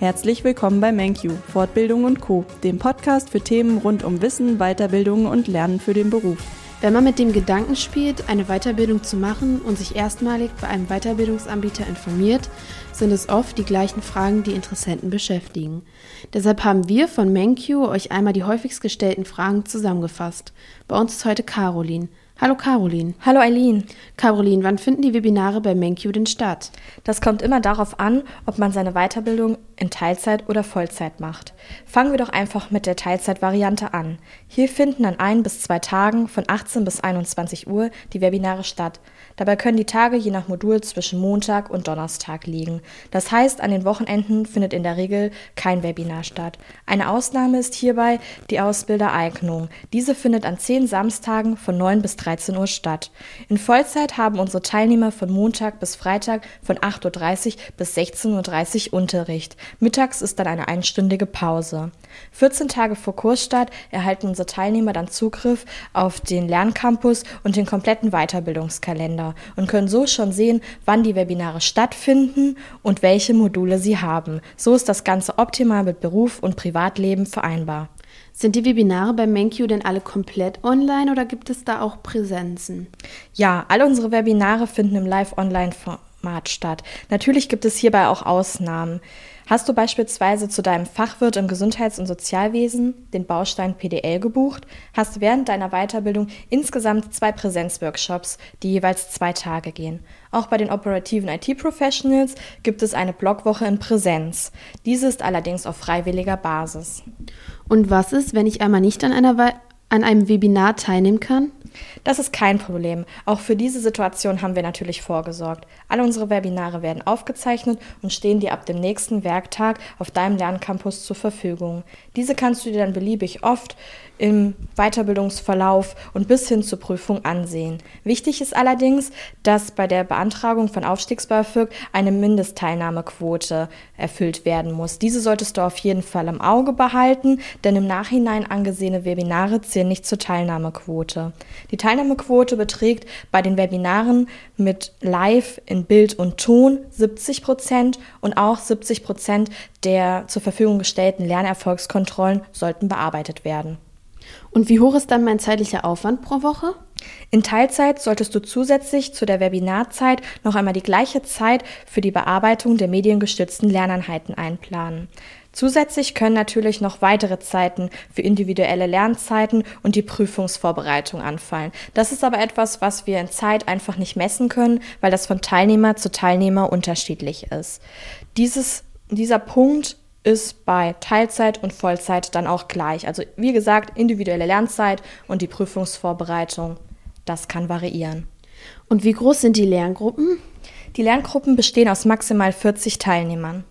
Herzlich willkommen bei MenQ, Fortbildung und Co., dem Podcast für Themen rund um Wissen, Weiterbildung und Lernen für den Beruf. Wenn man mit dem Gedanken spielt, eine Weiterbildung zu machen und sich erstmalig bei einem Weiterbildungsanbieter informiert, sind es oft die gleichen Fragen, die Interessenten beschäftigen. Deshalb haben wir von MenQ euch einmal die häufigst gestellten Fragen zusammengefasst. Bei uns ist heute Caroline. Hallo Caroline. Hallo Eileen. Caroline, wann finden die Webinare bei MenQ denn statt? Das kommt immer darauf an, ob man seine Weiterbildung in Teilzeit oder Vollzeit macht. Fangen wir doch einfach mit der Teilzeitvariante an. Hier finden an ein bis zwei Tagen von 18 bis 21 Uhr die Webinare statt. Dabei können die Tage je nach Modul zwischen Montag und Donnerstag liegen. Das heißt, an den Wochenenden findet in der Regel kein Webinar statt. Eine Ausnahme ist hierbei die Ausbildereignung. Diese findet an zehn Samstagen von 9 bis 13 Uhr statt. In Vollzeit haben unsere Teilnehmer von Montag bis Freitag von 8.30 Uhr bis 16.30 Uhr Unterricht. Mittags ist dann eine einstündige Pause. 14 Tage vor Kursstart erhalten unsere Teilnehmer dann Zugriff auf den Lerncampus und den kompletten Weiterbildungskalender und können so schon sehen, wann die Webinare stattfinden und welche Module sie haben. So ist das Ganze optimal mit Beruf und Privatleben vereinbar. Sind die Webinare bei MenQ denn alle komplett online oder gibt es da auch Präsenzen? Ja, alle unsere Webinare finden im Live-Online-Format statt. Natürlich gibt es hierbei auch Ausnahmen. Hast du beispielsweise zu deinem Fachwirt im Gesundheits- und Sozialwesen den Baustein PDL gebucht, hast du während deiner Weiterbildung insgesamt zwei Präsenzworkshops, die jeweils zwei Tage gehen. Auch bei den operativen IT-Professionals gibt es eine Blogwoche in Präsenz. Diese ist allerdings auf freiwilliger Basis. Und was ist, wenn ich einmal nicht an, einer We an einem Webinar teilnehmen kann? Das ist kein Problem. Auch für diese Situation haben wir natürlich vorgesorgt. Alle unsere Webinare werden aufgezeichnet und stehen dir ab dem nächsten Werktag auf deinem Lerncampus zur Verfügung. Diese kannst du dir dann beliebig oft im Weiterbildungsverlauf und bis hin zur Prüfung ansehen. Wichtig ist allerdings, dass bei der Beantragung von Aufstiegsbeifüg eine Mindestteilnahmequote erfüllt werden muss. Diese solltest du auf jeden Fall im Auge behalten, denn im Nachhinein angesehene Webinare zählen nicht zur Teilnahmequote. Die Teilnahmequote beträgt bei den Webinaren mit Live in Bild und Ton 70 Prozent und auch 70 Prozent der zur Verfügung gestellten Lernerfolgskontrollen sollten bearbeitet werden. Und wie hoch ist dann mein zeitlicher Aufwand pro Woche? In Teilzeit solltest du zusätzlich zu der Webinarzeit noch einmal die gleiche Zeit für die Bearbeitung der mediengestützten Lerneinheiten einplanen. Zusätzlich können natürlich noch weitere Zeiten für individuelle Lernzeiten und die Prüfungsvorbereitung anfallen. Das ist aber etwas, was wir in Zeit einfach nicht messen können, weil das von Teilnehmer zu Teilnehmer unterschiedlich ist. Dieses, dieser Punkt ist bei Teilzeit und Vollzeit dann auch gleich. Also wie gesagt, individuelle Lernzeit und die Prüfungsvorbereitung, das kann variieren. Und wie groß sind die Lerngruppen? Die Lerngruppen bestehen aus maximal 40 Teilnehmern.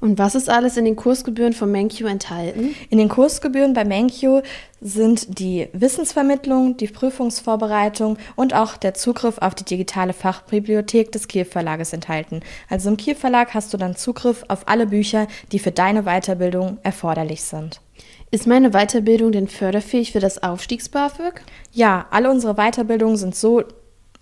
Und was ist alles in den Kursgebühren von MenQ enthalten? In den Kursgebühren bei MenQ sind die Wissensvermittlung, die Prüfungsvorbereitung und auch der Zugriff auf die digitale Fachbibliothek des Kiel Verlages enthalten. Also im Kiel Verlag hast du dann Zugriff auf alle Bücher, die für deine Weiterbildung erforderlich sind. Ist meine Weiterbildung denn förderfähig für das Aufstiegs-BAföG? Ja, alle unsere Weiterbildungen sind so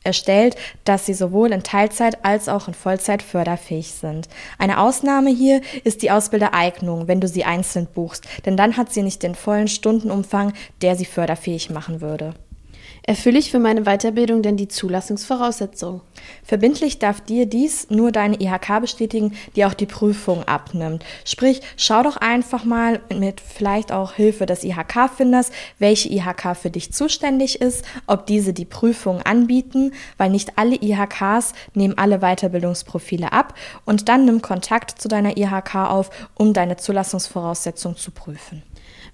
erstellt, dass sie sowohl in Teilzeit als auch in Vollzeit förderfähig sind. Eine Ausnahme hier ist die Ausbildereignung, wenn du sie einzeln buchst, denn dann hat sie nicht den vollen Stundenumfang, der sie förderfähig machen würde. Erfülle ich für meine Weiterbildung denn die Zulassungsvoraussetzungen? Verbindlich darf dir dies nur deine IHK bestätigen, die auch die Prüfung abnimmt. Sprich, schau doch einfach mal mit vielleicht auch Hilfe des IHK-Finders, welche IHK für dich zuständig ist, ob diese die Prüfung anbieten, weil nicht alle IHKs nehmen alle Weiterbildungsprofile ab und dann nimm Kontakt zu deiner IHK auf, um deine Zulassungsvoraussetzung zu prüfen.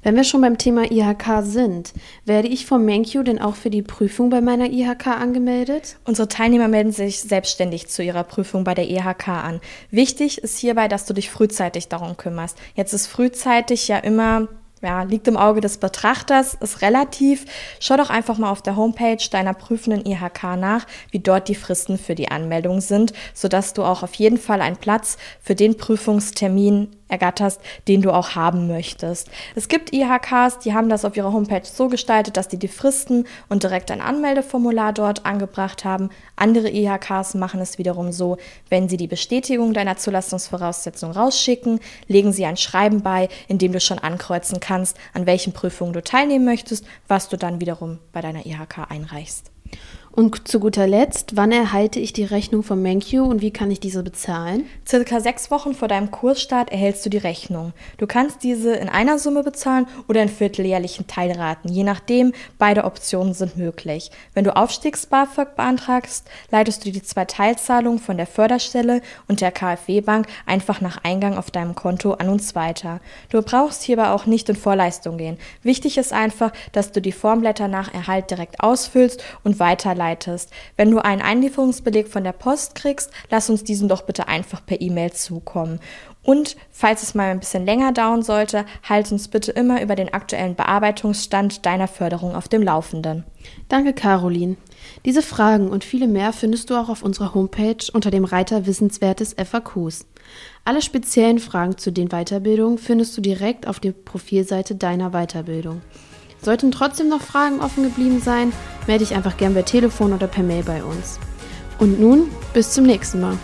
Wenn wir schon beim Thema IHK sind, werde ich vom MenQ denn auch für die Prüfung bei meiner IHK angemeldet? Unsere Teilnehmer melden sich selbstständig zu ihrer Prüfung bei der IHK an. Wichtig ist hierbei, dass du dich frühzeitig darum kümmerst. Jetzt ist frühzeitig ja immer ja, liegt im Auge des Betrachters, ist relativ. Schau doch einfach mal auf der Homepage deiner prüfenden IHK nach, wie dort die Fristen für die Anmeldung sind, sodass du auch auf jeden Fall einen Platz für den Prüfungstermin ergatterst, den du auch haben möchtest. Es gibt IHKs, die haben das auf ihrer Homepage so gestaltet, dass die die Fristen und direkt ein Anmeldeformular dort angebracht haben. Andere IHKs machen es wiederum so, wenn sie die Bestätigung deiner Zulassungsvoraussetzung rausschicken, legen sie ein Schreiben bei, in dem du schon ankreuzen kannst, an welchen Prüfungen du teilnehmen möchtest, was du dann wiederum bei deiner IHK einreichst. Und zu guter Letzt, wann erhalte ich die Rechnung vom MenQ und wie kann ich diese bezahlen? Circa sechs Wochen vor deinem Kursstart erhältst du die Rechnung. Du kannst diese in einer Summe bezahlen oder in vierteljährlichen Teilraten. Je nachdem, beide Optionen sind möglich. Wenn du Aufstiegs-BAföG beantragst, leitest du die zwei Teilzahlungen von der Förderstelle und der KfW-Bank einfach nach Eingang auf deinem Konto an uns weiter. Du brauchst hierbei auch nicht in Vorleistung gehen. Wichtig ist einfach, dass du die Formblätter nach Erhalt direkt ausfüllst und weiterleitest weiterleitest. Wenn du einen Einlieferungsbeleg von der Post kriegst, lass uns diesen doch bitte einfach per E-Mail zukommen. Und falls es mal ein bisschen länger dauern sollte, halt uns bitte immer über den aktuellen Bearbeitungsstand deiner Förderung auf dem Laufenden. Danke, Caroline. Diese Fragen und viele mehr findest du auch auf unserer Homepage unter dem Reiter Wissenswertes FAQs. Alle speziellen Fragen zu den Weiterbildungen findest du direkt auf der Profilseite deiner Weiterbildung. Sollten trotzdem noch Fragen offen geblieben sein, melde dich einfach gern per Telefon oder per Mail bei uns. Und nun, bis zum nächsten Mal.